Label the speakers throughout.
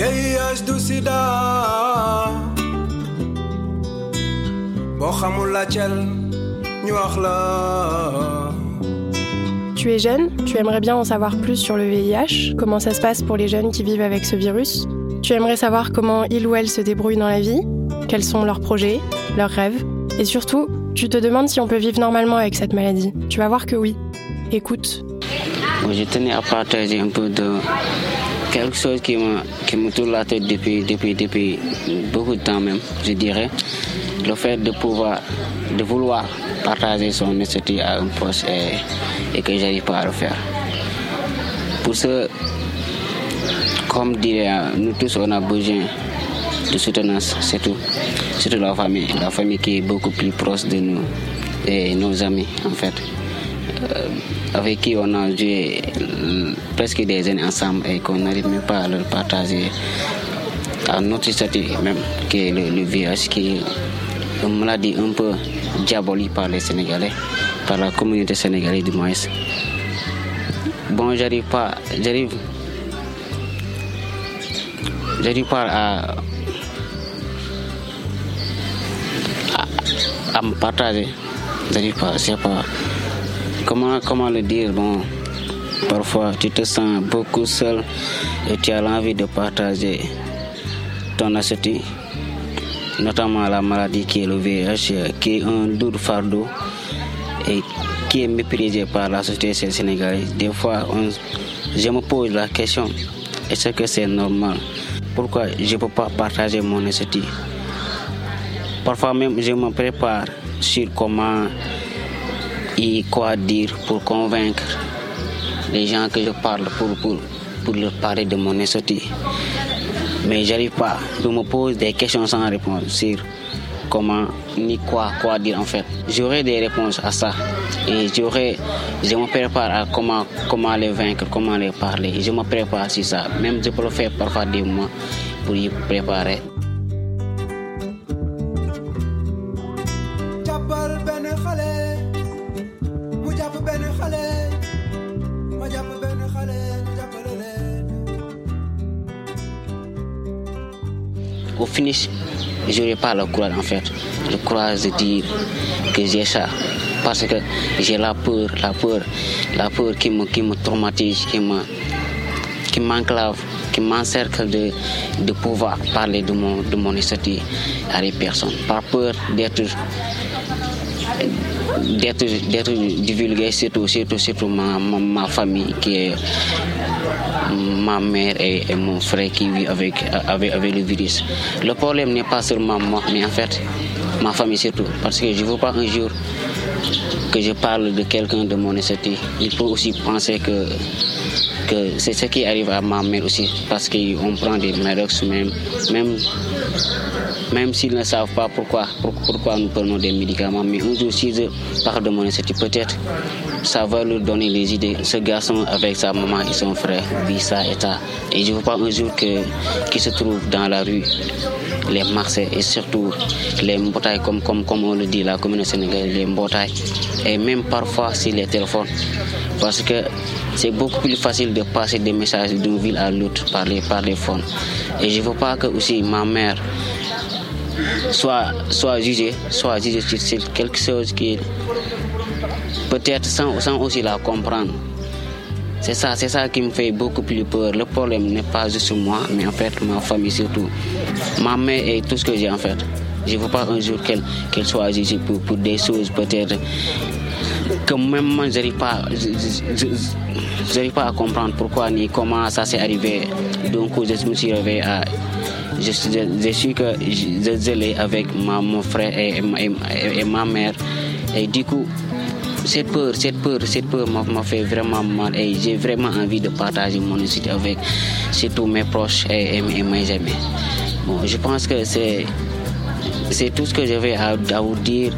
Speaker 1: VIH du sida boo xamul la cel ñu wax la
Speaker 2: Tu es jeune, tu aimerais bien en savoir plus sur le VIH, comment ça se passe pour les jeunes qui vivent avec ce virus? Tu aimerais savoir comment ils ou elles se débrouillent dans la vie, quels sont leurs projets, leurs rêves? Et surtout, tu te demandes si on peut vivre normalement avec cette maladie. Tu vas voir que oui. Écoute.
Speaker 3: Je tenais à partager un peu de quelque chose qui me, tourne la tête depuis, depuis, depuis beaucoup de temps même, je dirais. Le fait de pouvoir, de vouloir partager son esthétique à un poste et, et que j'arrive pas à le faire. Pour ce, comme dirait, nous tous, on a besoin de soutenance, c'est tout. Surtout la famille, la famille qui est beaucoup plus proche de nous et nos amis, en fait. Euh, avec qui on a joué euh, presque des années ensemble et qu'on n'arrive même pas à leur partager à notre statut même, qui est le, le VIH, qui est une maladie un peu diabolique par les Sénégalais, par la communauté sénégalaise du moins. Bon, j'arrive pas, j'arrive, j'arrive pas à, à, à me partager. J'arrive pas, c'est pas, comment, comment le dire, bon, parfois tu te sens beaucoup seul et tu as l'envie de partager ton astuce notamment la maladie qui est le VIH, qui est un lourd fardeau et qui est méprisé par la société sénégalaise. Des fois, je me pose la question, est-ce que c'est normal? Pourquoi je ne peux pas partager mon esthétique Parfois même, je me prépare sur comment et quoi dire pour convaincre les gens que je parle pour, pour, pour leur parler de mon esthétique mais j'arrive pas. Je me pose des questions sans réponse sur comment ni quoi, quoi dire en fait. J'aurai des réponses à ça et j'aurai, je me prépare à comment, comment les vaincre, comment les parler. Je me prépare sur ça. Même je peux le faire parfois des mois pour y préparer. Au finish, je n'aurai pas le courage en fait. Le courage de dire que j'ai ça. Parce que j'ai la peur, la peur, la peur qui me, qui me traumatise, qui me, qui m'enclave, qui m'encercle de, de pouvoir parler de mon, de mon à des personnes. Par peur d'être d'être d'être divulgué surtout surtout surtout ma, ma, ma famille qui est ma mère et, mon frère qui vit avec, avec, le virus. Le problème n'est pas seulement moi, mais en fait ma famille surtout. Parce que je ne veux pas un jour que je parle de quelqu'un de mon esthétique. Il peut aussi penser que, que c'est ce qui arrive à ma mère aussi. Parce qu'on prend des médocs même, même, même s'ils ne savent pas pourquoi, pour- pourquoi nous prenons des médicaments. Mais un jour, si je de mon esthétique, peut-être ça va leur donner les idées. Ce garçon avec sa maman et son frère vit ça et ça. Et je ne veux pas un jour qu'ils se trouvent dans la rue, les marchés et surtout les mbotailles, comme, comme, comme on le dit, la commune sénégalaise, les mbotailles. Et même parfois sur les téléphones. Parce que c'est beaucoup plus facile de passer des messages d'une ville à l'autre par les, par les phones. Et je ne veux pas que aussi ma mère soit, soit jugée, soit jugée sur quelque chose qui peut-être sans, sans aussi la comprendre. C'est ça, c'est ça qui me fait beaucoup plus peur. Le problème n'est pas juste moi, mais en fait ma famille surtout. Ma mère et tout ce que j'ai en fait. Je ne veux pas un jour qu'elle qu'elle soit jugée pour, pour des choses peut-être que même moi je n'arrive pas, pas à comprendre pourquoi ni comment ça s'est arrivé. Donc je me suis réveillé à je, je, suis que je, l'ai avec ma, mon frère et, et ma- et- ma mère. Et du coup, cette peur, cette peur, cette peur m'a fait vraiment mal et j'ai vraiment envie de partager mon histoire avec surtout mes proches et, mes amis. Bon, je pense que c'est c'est tout ce que j'avais à, à vous dire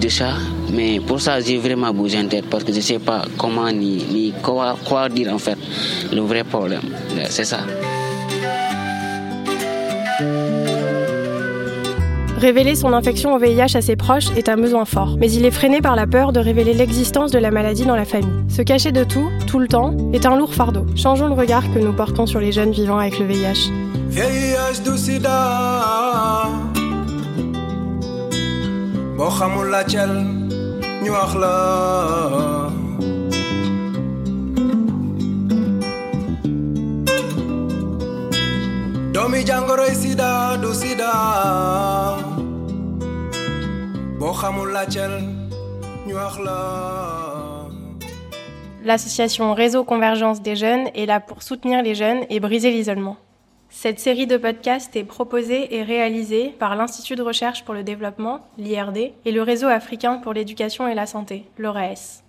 Speaker 3: de ça. Mais pour ça, j'ai vraiment besoin d'aide parce que je ne sais pas comment ni, ni quoi, quoi dire en fait. Le vrai problème, c'est ça.
Speaker 2: Révéler son infection au VIH à ses proches est un besoin fort, mais il est freiné par la peur de révéler l'existence de la maladie dans la famille. Se cacher de tout, tout le temps, est un lourd fardeau. Changeons le regard que nous portons sur les jeunes vivant avec le VIH.
Speaker 1: VIH du sida
Speaker 2: L'association Réseau Convergence des jeunes est là pour soutenir les jeunes et briser l'isolement. Cette série de podcasts est proposée et réalisée par l'Institut de recherche pour le développement, l'IRD, et le Réseau africain pour l'éducation et la santé, l'ORAS.